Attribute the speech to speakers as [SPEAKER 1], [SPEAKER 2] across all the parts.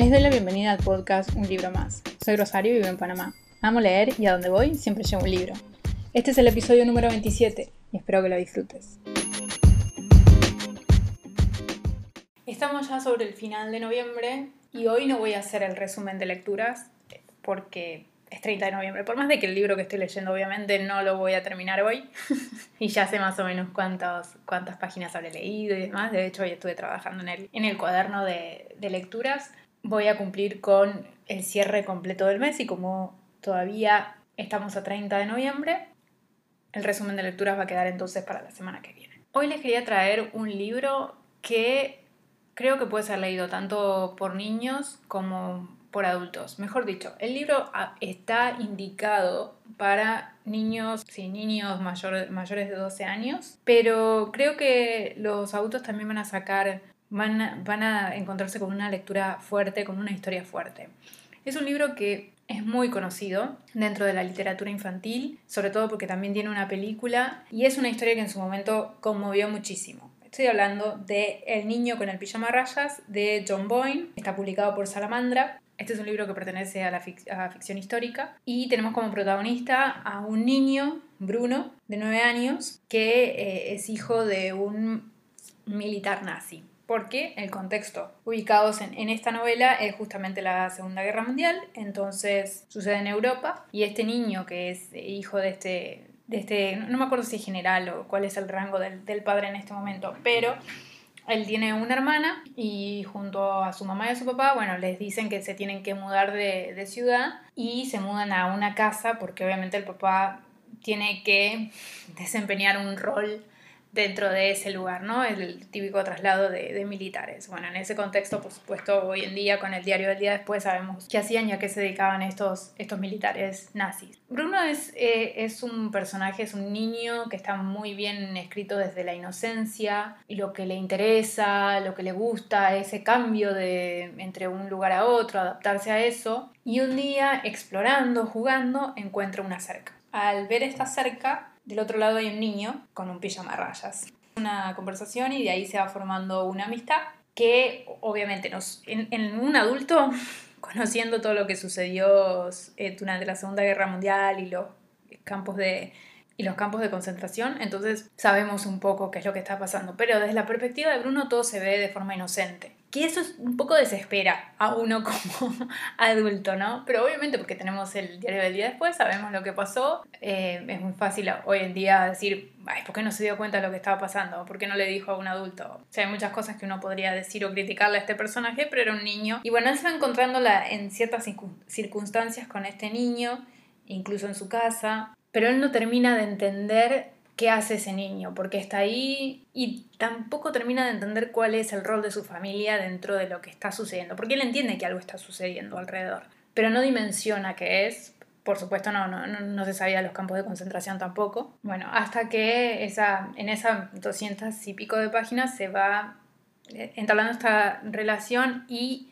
[SPEAKER 1] Les doy la bienvenida al podcast Un libro más. Soy Rosario y vivo en Panamá. Amo leer y a donde voy siempre llevo un libro. Este es el episodio número 27 y espero que lo disfrutes. Estamos ya sobre el final de noviembre y hoy no voy a hacer el resumen de lecturas porque es 30 de noviembre. Por más de que el libro que estoy leyendo obviamente no lo voy a terminar hoy y ya sé más o menos cuántas, cuántas páginas habré leído y demás. De hecho, hoy estuve trabajando en el, en el cuaderno de, de lecturas. Voy a cumplir con el cierre completo del mes y como todavía estamos a 30 de noviembre, el resumen de lecturas va a quedar entonces para la semana que viene. Hoy les quería traer un libro que creo que puede ser leído tanto por niños como por adultos. Mejor dicho, el libro ah, está indicado para niños, sí, niños mayores de 12 años, pero creo que los adultos también van a sacar, van, van a encontrarse con una lectura fuerte, con una historia fuerte. Es un libro que es muy conocido dentro de la literatura infantil, sobre todo porque también tiene una película y es una historia que en su momento conmovió muchísimo. Estoy hablando de El niño con el pijama rayas de John Boyne, está publicado por Salamandra. Este es un libro que pertenece a la ficción histórica y tenemos como protagonista a un niño, Bruno, de 9 años, que eh, es hijo de un militar nazi porque el contexto ubicados en, esta novela es justamente la Segunda Guerra Mundial, entonces sucede en Europa y este niño que es hijo de este, de este no me acuerdo si es general o cuál es el rango del, padre en este momento, pero él tiene una hermana y junto a su mamá y a su papá, bueno, les dicen que se tienen que mudar de, de ciudad y se mudan a una casa porque obviamente el papá tiene que desempeñar un rol dentro de ese lugar, ¿no? El típico traslado de, militares. Bueno, en ese contexto, por supuesto, hoy en día con el diario del día después sabemos qué hacían y a qué se dedicaban estos, estos militares nazis. Bruno es, eh, es un personaje, es un niño que está muy bien escrito desde la inocencia lo que le interesa, lo que le gusta, ese cambio de entre un lugar a otro, adaptarse a eso. Y un día, explorando, jugando, encuentra una cerca. Al ver esta cerca, del otro lado hay un niño con un pijama rayas. Una conversación y de ahí se va formando una amistad que obviamente nos, en, un adulto, conociendo todo lo que sucedió eh, durante la Segunda Guerra Mundial y los campos de, y los campos de concentración, entonces sabemos un poco qué es lo que está pasando. Pero desde la perspectiva de Bruno todo se ve de forma inocente que eso es un poco desespera a uno como adulto, ¿no? Pero obviamente porque tenemos el diario del día después, sabemos lo que pasó, eh, es muy fácil hoy en día decir, Ay, ¿por qué no se dio cuenta de lo que estaba pasando? ¿Por qué no le dijo a un adulto? O sea, hay muchas cosas que uno podría decir o criticarle a este personaje, pero era un niño. Y bueno, él se encontrándola en ciertas circunstancias con este niño, incluso en su casa, pero él no termina de entender qué hace ese niño, porque está ahí y tampoco termina de entender cuál es el rol de su familia dentro de lo que está sucediendo, porque él entiende que algo está sucediendo alrededor, pero no dimensiona qué es. Por supuesto, no, no, no, se sabía los campos de concentración tampoco. Bueno, hasta que esa, en esas 200 y pico de páginas se va eh, entablando esta relación y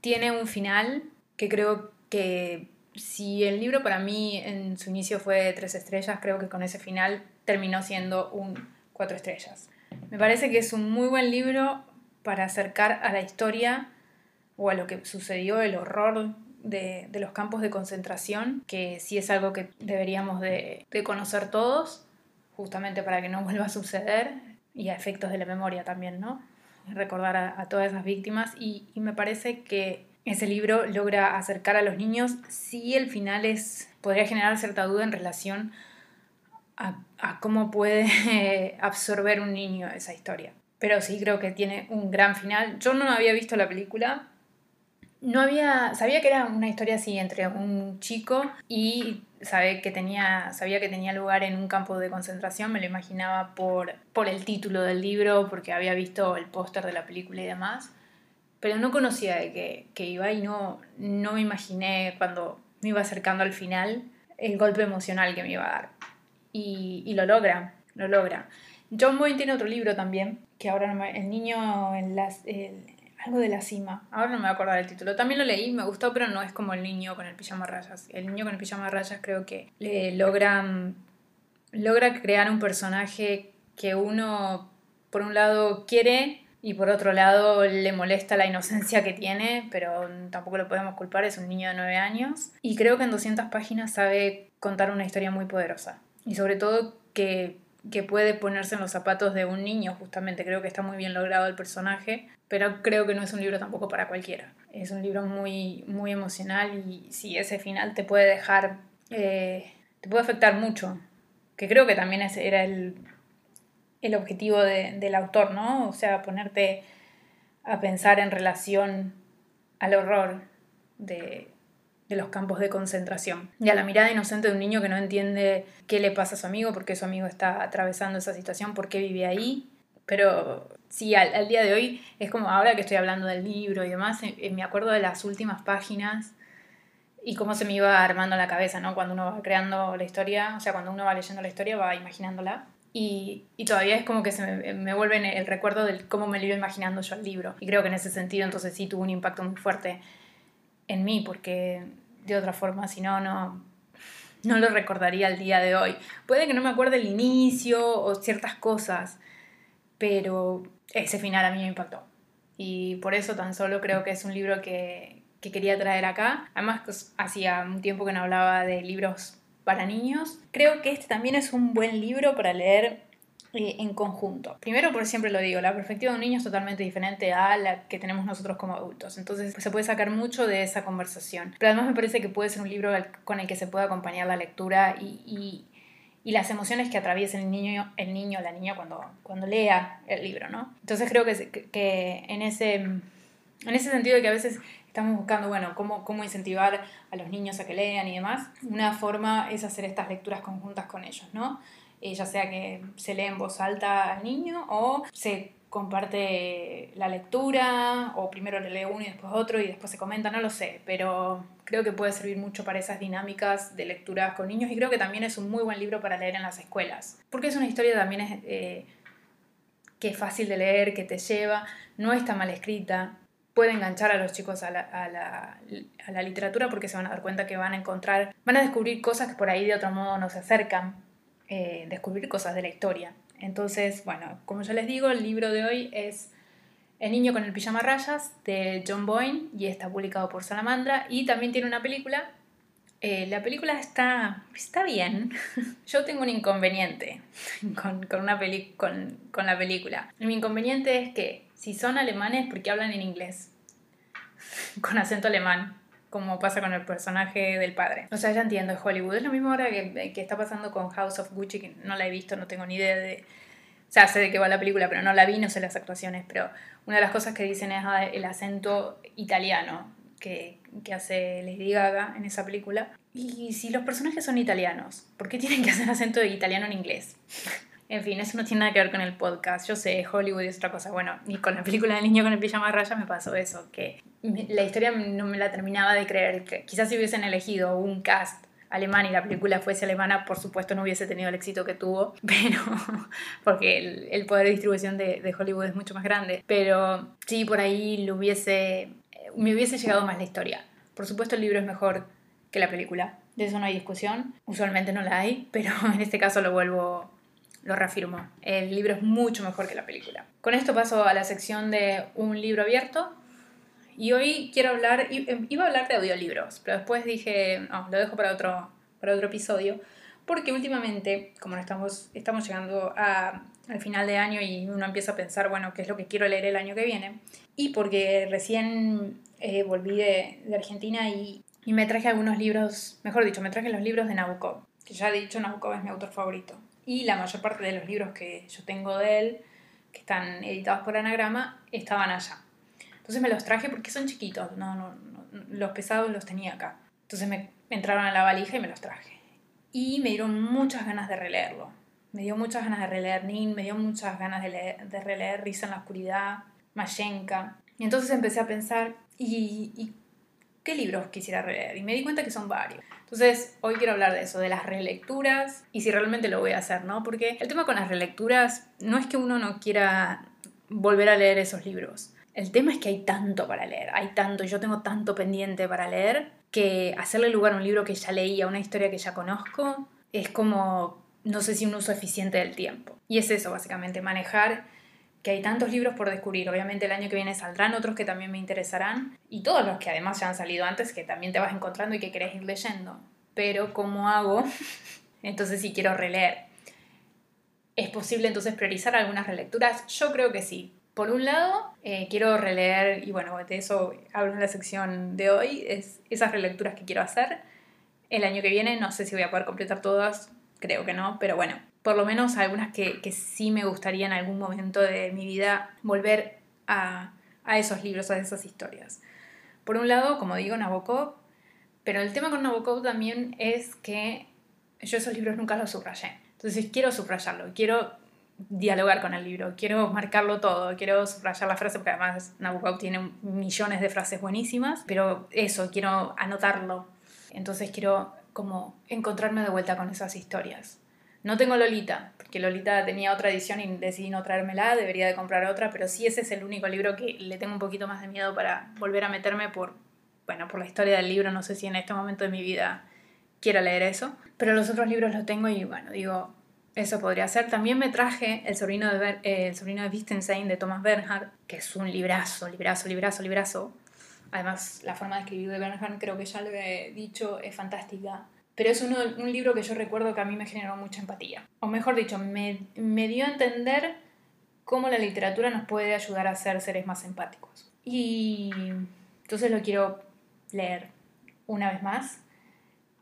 [SPEAKER 1] tiene un final que creo que si el libro para mí en su inicio fue tres estrellas, creo que con ese final terminó siendo un cuatro estrellas. Me parece que es un muy buen libro para acercar a la historia o a lo que sucedió, el horror de, los campos de concentración, que sí es algo que deberíamos de, conocer todos, justamente para que no vuelva a suceder, y a efectos de la memoria también, ¿no? Recordar a, todas esas víctimas, y, y, me parece que ese libro logra acercar a los niños, si el final es, podría generar cierta duda en relación a, cómo puede absorber un niño esa historia. Pero sí creo que tiene un gran final. Yo no había visto la película. No había. Sabía que era una historia así entre un chico y sabe que tenía, sabía que tenía lugar en un campo de concentración. Me lo imaginaba por, por el título del libro, porque había visto el póster de la película y demás. Pero no conocía de qué, que iba y no, no me imaginé cuando me iba acercando al final el golpe emocional que me iba a dar y, lo logra, lo logra. John Boyne tiene otro libro también, que ahora no me, El niño en las... algo de la cima, ahora no me voy a acordar el título. También lo leí, me gustó, pero no es como el niño con el pijama rayas. El niño con el pijama rayas creo que le logra, logra crear un personaje que uno, por un lado, quiere, y por otro lado le molesta la inocencia que tiene, pero tampoco lo podemos culpar, es un niño de 9 años. Y creo que en 200 páginas sabe contar una historia muy poderosa. Y sobre todo que, que puede ponerse en los zapatos de un niño, justamente. Creo que está muy bien logrado el personaje, pero creo que no es un libro tampoco para cualquiera. Es un libro muy, muy emocional y si ese final te puede dejar, eh, te puede afectar mucho, que creo que también ese era el, el objetivo del autor, ¿no? O sea, ponerte a pensar en relación al horror de, de los campos de concentración. Y a la mirada inocente de un niño que no entiende qué le pasa a su amigo, por qué su amigo está atravesando esa situación, por qué vive ahí. Pero sí, al, día de hoy es como ahora que estoy hablando del libro y demás, eh, eh, me acuerdo de las últimas páginas y cómo se me iba armando la cabeza, ¿no? Cuando uno va creando la historia, o sea, cuando uno va leyendo la historia, va imaginándola. Y, todavía es como que se me, me vuelve el recuerdo de cómo me lo iba imaginando yo el libro. Y creo que en ese sentido entonces sí tuvo un impacto muy fuerte en mí, porque de otra forma, si no, no, no lo recordaría el día de hoy. Puede que no me acuerde el inicio o ciertas cosas, pero ese final a mí me impactó. Y por eso tan solo creo que es un libro que, que quería traer acá. Además, pues, hacía un tiempo que no hablaba de libros para niños. Creo que este también es un buen libro para leer eh, en conjunto. Primero, por siempre lo digo, la perspectiva de un niño es totalmente diferente a la que tenemos nosotros como adultos. Entonces se puede sacar mucho de esa conversación. Pero además me parece que puede ser un libro con el que se pueda acompañar la lectura y, y, las emociones que atraviesa el niño, el niño la niña cuando, cuando lea el libro, ¿no? Entonces creo que, que en, ese, en ese sentido de que a veces estamos buscando, bueno, cómo, cómo incentivar a los niños a que lean y demás. Una forma es hacer estas lecturas conjuntas con ellos, ¿no? Eh, ya sea que se lee en voz alta al niño o se comparte la lectura o primero le lee uno y después otro y después se comenta, no lo sé, pero creo que puede servir mucho para esas dinámicas de lecturas con niños y creo que también es un muy buen libro para leer en las escuelas, porque es una historia también eh, que es fácil de leer, que te lleva, no está mal escrita, puede enganchar a los chicos a la, a, la, a la, literatura porque se van a dar cuenta que van a encontrar, van a descubrir cosas que por ahí de otro modo no se acercan, eh, descubrir cosas de la historia. Entonces, bueno, como ya les digo, el libro de hoy es El niño con el pijama rayas de John Boyne y está publicado por Salamandra y también tiene una película. Eh, la película está, está bien. Yo tengo un inconveniente con, con una peli con, con la película. Mi inconveniente es que si son alemanes, porque hablan en inglés? con acento alemán como pasa con el personaje del padre. O sea, ya entiendo, es Hollywood. Es lo mismo ahora que, que, está pasando con House of Gucci, que no la he visto, no tengo ni idea de... O sea, sé de qué va la película, pero no la vi, no sé las actuaciones. Pero una de las cosas que dicen es el acento italiano que, que hace Lady Gaga en esa película. Y si los personajes son italianos, ¿por qué tienen que hacer acento italiano en inglés? En fin, eso no tiene nada que ver con el podcast. Yo sé, Hollywood es otra cosa. Bueno, y con la película del niño con el pijama raya me pasó eso, que la historia no me la terminaba de creer. Quizás si hubiesen elegido un cast alemán y la película fuese alemana, por supuesto no hubiese tenido el éxito que tuvo, pero porque el, poder de distribución de, Hollywood es mucho más grande. Pero sí, por ahí lo hubiese, me hubiese llegado más la historia. Por supuesto el libro es mejor que la película, de eso no hay discusión. Usualmente no la hay, pero en este caso lo vuelvo lo reafirmo. El libro es mucho mejor que la película. Con esto paso a la sección de un libro abierto. Y hoy quiero hablar, em, iba a hablar de audiolibros, pero después dije, no, lo dejo para otro, para otro episodio, porque últimamente, como estamos, estamos llegando a, al final de año y uno empieza a pensar, bueno, qué es lo que quiero leer el año que viene, y porque recién eh, volví de, de Argentina y, y, me traje algunos libros, mejor dicho, me traje los libros de Nabokov, que ya he dicho, Nabokov es mi autor favorito y la mayor parte de los libros que yo tengo de él, que están editados por anagrama, estaban allá. Entonces me los traje porque son chiquitos, no, no, los pesados los tenía acá. Entonces me, entraron a la valija y me los traje. Y me dieron muchas ganas de releerlo. Me dio muchas ganas de releer Nin, me dio muchas ganas de, de releer Risa en la Oscuridad, Mayenka. Y entonces empecé a pensar, ¿y, ¿y qué libros quisiera releer? Y me di cuenta que son varios. Entonces, hoy quiero hablar de eso, de las relecturas y si realmente lo voy a hacer, ¿no? Porque el tema con las relecturas no es que uno no quiera volver a leer esos libros. El tema es que hay tanto para leer, hay tanto, yo tengo tanto pendiente para leer que hacerle lugar a un libro que ya leí, a una historia que ya conozco, es como, no sé si un uso eficiente del tiempo. Y es eso, básicamente, manejar que hay tantos libros por descubrir. Obviamente el año que viene saldrán otros que también me interesarán y todos los que además ya han salido antes que también te vas encontrando y que querés ir leyendo. Pero ¿cómo hago? entonces si quiero releer. ¿Es posible entonces priorizar algunas relecturas? Yo creo que sí. Por un lado, eh, quiero releer, y bueno, de eso hablo en la sección de hoy, es esas relecturas que quiero hacer. El año que viene no sé si voy a poder completar todas, creo que no, pero bueno, por lo menos algunas que, que sí me gustaría en algún momento de mi vida volver a, a esos libros, a esas historias. Por un lado, como digo, Nabokov, pero el tema con Nabokov también es que yo esos libros nunca los subrayé. Entonces quiero subrayarlo, quiero dialogar con el libro, quiero marcarlo todo, quiero subrayar la frase, porque además Nabokov tiene millones de frases buenísimas, pero eso, quiero anotarlo. Entonces quiero como encontrarme de vuelta con esas historias. No tengo Lolita, porque Lolita tenía otra edición y decidí no traérmela, debería de comprar otra, pero sí ese es el único libro que le tengo un poquito más de miedo para volver a meterme por, bueno, por la historia del libro, no sé si en este momento de mi vida quiero leer eso, pero los otros libros los tengo y bueno, digo, eso podría ser. También me traje El sobrino de, eh, el sobrino de Wittgenstein de Thomas Bernhard, que es un librazo, librazo, librazo, librazo. Además, la forma de escribir de Bernhard, creo que ya lo he dicho, es fantástica pero es uno, un libro que yo recuerdo que a mí me generó mucha empatía. O mejor dicho, me, me dio a entender cómo la literatura nos puede ayudar a ser seres más empáticos. Y entonces lo quiero leer una vez más.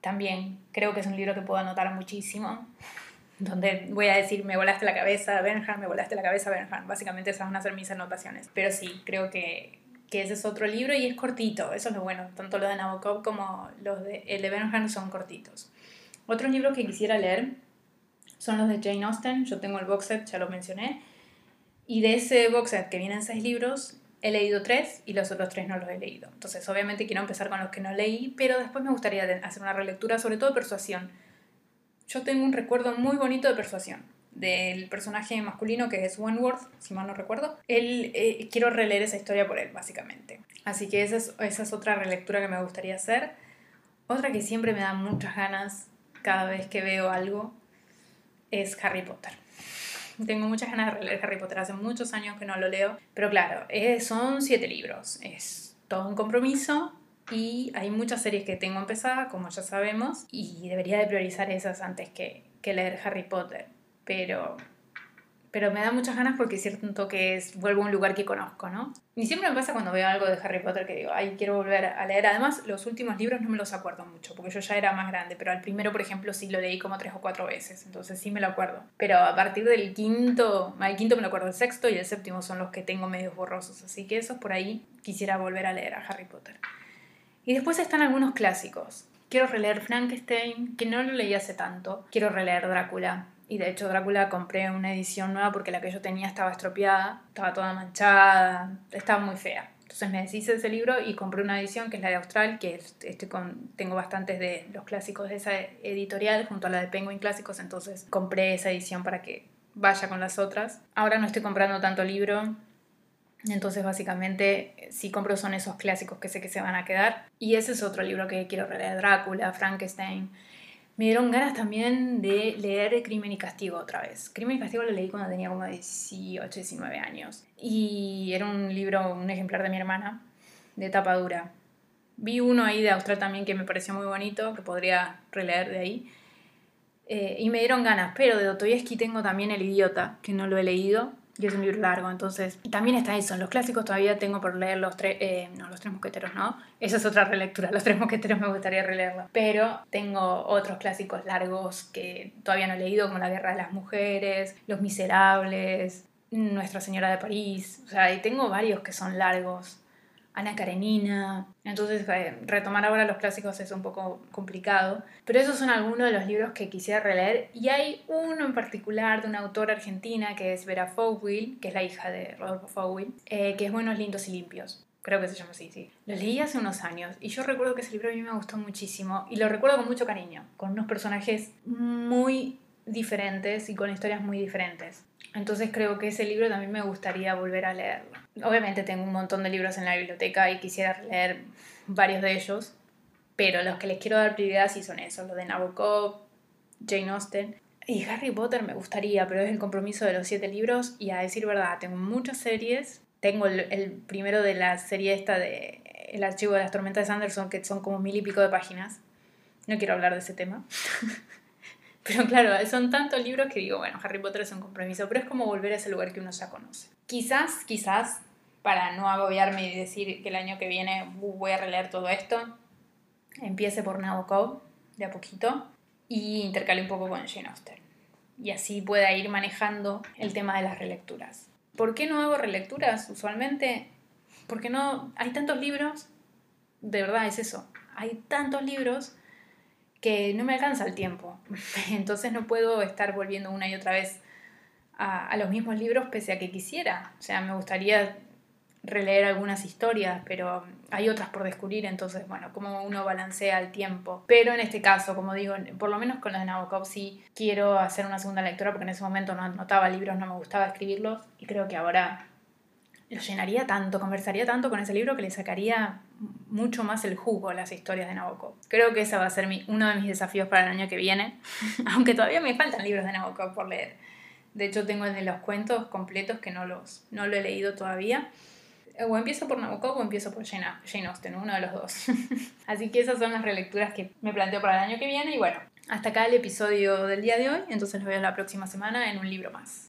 [SPEAKER 1] También creo que es un libro que puedo anotar muchísimo, donde voy a decir, me volaste la cabeza, Bernhard, me volaste la cabeza, Bernhard. Básicamente esas van a ser mis anotaciones. Pero sí, creo que, que ese es otro libro y es cortito, eso es lo bueno, tanto los de Nabokov como los de, el de Bernhardt son cortitos. Otros libros que quisiera leer son los de Jane Austen, yo tengo el box set, ya lo mencioné, y de ese box set que vienen seis libros, he leído tres y los otros tres no los he leído. Entonces obviamente quiero empezar con los que no leí, pero después me gustaría hacer una relectura, sobre todo persuasión. Yo tengo un recuerdo muy bonito de persuasión del personaje masculino que es Wentworth, si mal no recuerdo. Él, eh, quiero releer esa historia por él, básicamente. Así que esa es, es otra relectura que me gustaría hacer. Otra que siempre me da muchas ganas cada vez que veo algo es Harry Potter. Tengo muchas ganas de releer Harry Potter, hace muchos años que no lo leo, pero claro, eh, son siete libros, es todo un compromiso y hay muchas series que tengo empezadas, como ya sabemos, y debería de priorizar esas antes que, que leer Harry Potter pero, pero me da muchas ganas porque siento que es, vuelvo a un lugar que conozco, ¿no? Y siempre me pasa cuando veo algo de Harry Potter que digo, ay, quiero volver a leer. Además, los últimos libros no me los acuerdo mucho, porque yo ya era más grande, pero al primero, por ejemplo, sí lo leí como tres o cuatro veces, entonces sí me lo acuerdo. Pero a partir del quinto, al quinto me lo acuerdo, el sexto y el séptimo son los que tengo medios borrosos, así que esos por ahí quisiera volver a leer a Harry Potter. Y después están algunos clásicos. Quiero releer Frankenstein, que no lo leí hace tanto. Quiero releer Drácula, y de hecho Drácula compré una edición nueva porque la que yo tenía estaba estropeada, estaba toda manchada, estaba muy fea. Entonces me deshice de ese libro y compré una edición que es la de Austral, que tengo bastantes de los clásicos de esa editorial junto a la de Penguin Clásicos, entonces compré esa edición para que vaya con las otras. Ahora no estoy comprando tanto libro, entonces básicamente si compro son esos clásicos que sé que se van a quedar. Y ese es otro libro que quiero leer, Drácula, Frankenstein. Me dieron ganas también de leer Crimen y Castigo otra vez. Crimen y Castigo lo leí cuando tenía como 18, 19 años. Y era un libro, un ejemplar de mi hermana, de tapa dura. Vi uno ahí de Austral también que me pareció muy bonito, que podría releer de ahí. Eh, y me dieron ganas, pero de Dostoyevsky tengo también El Idiota, que no lo he leído y es un libro largo, entonces también está eso. En los clásicos todavía tengo por leer los tres, eh, no, los tres mosqueteros, ¿no? Esa es otra relectura, los tres mosqueteros me gustaría releerlo. Pero tengo otros clásicos largos que todavía no he leído, como La Guerra de las Mujeres, Los Miserables, Nuestra Señora de París, o sea, y tengo varios que son largos. Ana Karenina. Entonces, eh, retomar ahora los clásicos es un poco complicado. Pero esos son algunos de los libros que quisiera releer. Y hay uno en particular de una autora argentina que es Vera Fowell, que es la hija de Rodolfo Fowell, eh, que es Buenos, Lindos y Limpios. Creo que se llama así, sí. Lo leí hace unos años y yo recuerdo que ese libro a mí me gustó muchísimo y lo recuerdo con mucho cariño, con unos personajes muy diferentes y con historias muy diferentes. Entonces creo que ese libro también me gustaría volver a leerlo. Obviamente tengo un montón de libros en la biblioteca y quisiera leer varios de ellos, pero los que les quiero dar prioridad sí son esos, los de Nabokov, Jane Austen. Y Harry Potter me gustaría, pero es el compromiso de los siete libros y a decir verdad, tengo muchas series. Tengo el, el primero de la serie esta de El archivo de las tormentas de Sanderson, que son como mil y pico de páginas. No quiero hablar de ese tema. pero claro, son tantos libros que digo, bueno, Harry Potter es un compromiso, pero es como volver a ese lugar que uno ya conoce. Quizás, quizás, para no agobiarme y decir que el año que viene uh, voy a releer todo esto, empiece por Nabokov, de a poquito, y intercale un poco con Jane Austen. Y así pueda ir manejando el tema de las relecturas. ¿Por qué no hago relecturas usualmente? Porque no hay tantos libros, de verdad es eso, hay tantos libros que no me alcanza el tiempo. Entonces no puedo estar volviendo una y otra vez a, a, los mismos libros pese a que quisiera. O sea, me gustaría releer algunas historias, pero hay otras por descubrir, entonces, bueno, como uno balancea el tiempo. Pero en este caso, como digo, por lo menos con los de Nabokov sí quiero hacer una segunda lectura porque en ese momento no anotaba libros, no me gustaba escribirlos y creo que ahora lo llenaría tanto, conversaría tanto con ese libro que le sacaría mucho más el jugo a las historias de Nabokov. Creo que ese va a ser mi, uno de mis desafíos para el año que viene, aunque todavía me faltan libros de Nabokov por leer. De hecho, tengo el de los cuentos completos que no, los, no lo he leído todavía o empiezo por Nabokov o empiezo por Jane, Austen, uno de los dos. Así que esas son las relecturas que me planteo para el año que viene y bueno, hasta acá el episodio del día de hoy, entonces nos vemos la próxima semana en un libro más.